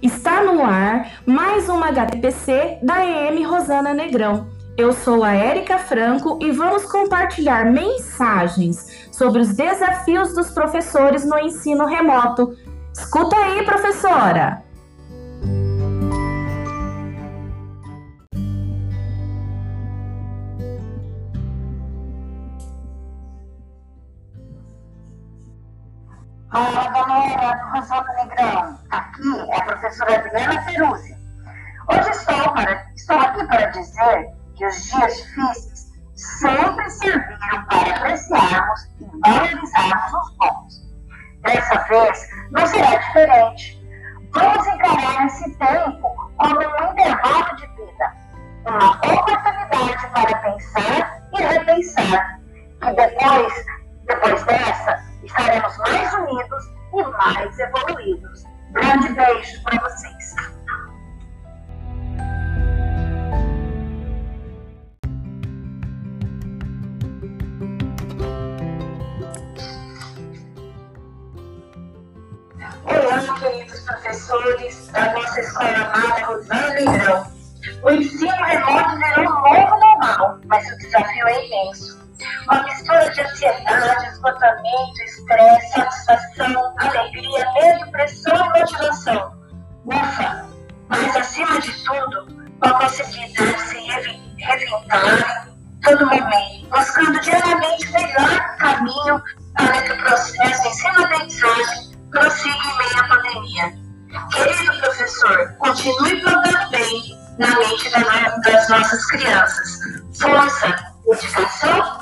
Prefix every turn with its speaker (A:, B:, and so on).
A: Está no ar mais uma HTPC da EM Rosana Negrão. Eu sou a Érica Franco e vamos compartilhar mensagens sobre os desafios dos professores no ensino remoto. Escuta aí, professora!
B: Olá, galera, professora Negrão. Aqui é a professora Adriana Peruzzi. Hoje estou, para, estou aqui para dizer que os dias difíceis sempre serviram para apreciarmos e valorizarmos os bons. Dessa vez não será diferente. Vamos encarar esse tempo como um intervalo de vida, uma oportunidade para pensar e repensar, que depois, depois dessa, estaremos mais unidos e mais evoluídos. Grande beijo para vocês. Olá, queridos professores da nossa escola amada Rosana Negrão. O ensino remoto virou um novo normal, mas o desafio é imenso uma mistura de ansiedade, esgotamento, estresse, satisfação, alegria, medo, pressão e motivação. Ufa! Mas acima de tudo, uma possibilidade se reventar todo momento, buscando diariamente o melhor caminho para que o processo de ensino-aprendizagem prossiga em meio à pandemia. Querido professor, continue plantando bem na mente das nossas crianças. Força, dedicação